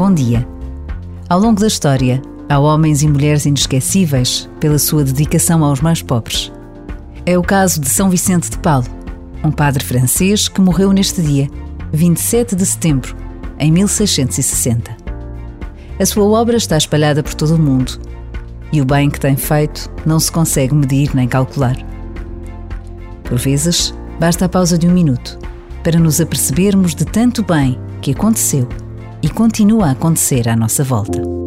Bom dia. Ao longo da história, há homens e mulheres inesquecíveis pela sua dedicação aos mais pobres. É o caso de São Vicente de Paulo, um padre francês que morreu neste dia, 27 de setembro, em 1660. A sua obra está espalhada por todo o mundo e o bem que tem feito não se consegue medir nem calcular. Por vezes, basta a pausa de um minuto para nos apercebermos de tanto bem que aconteceu e continua a acontecer à nossa volta.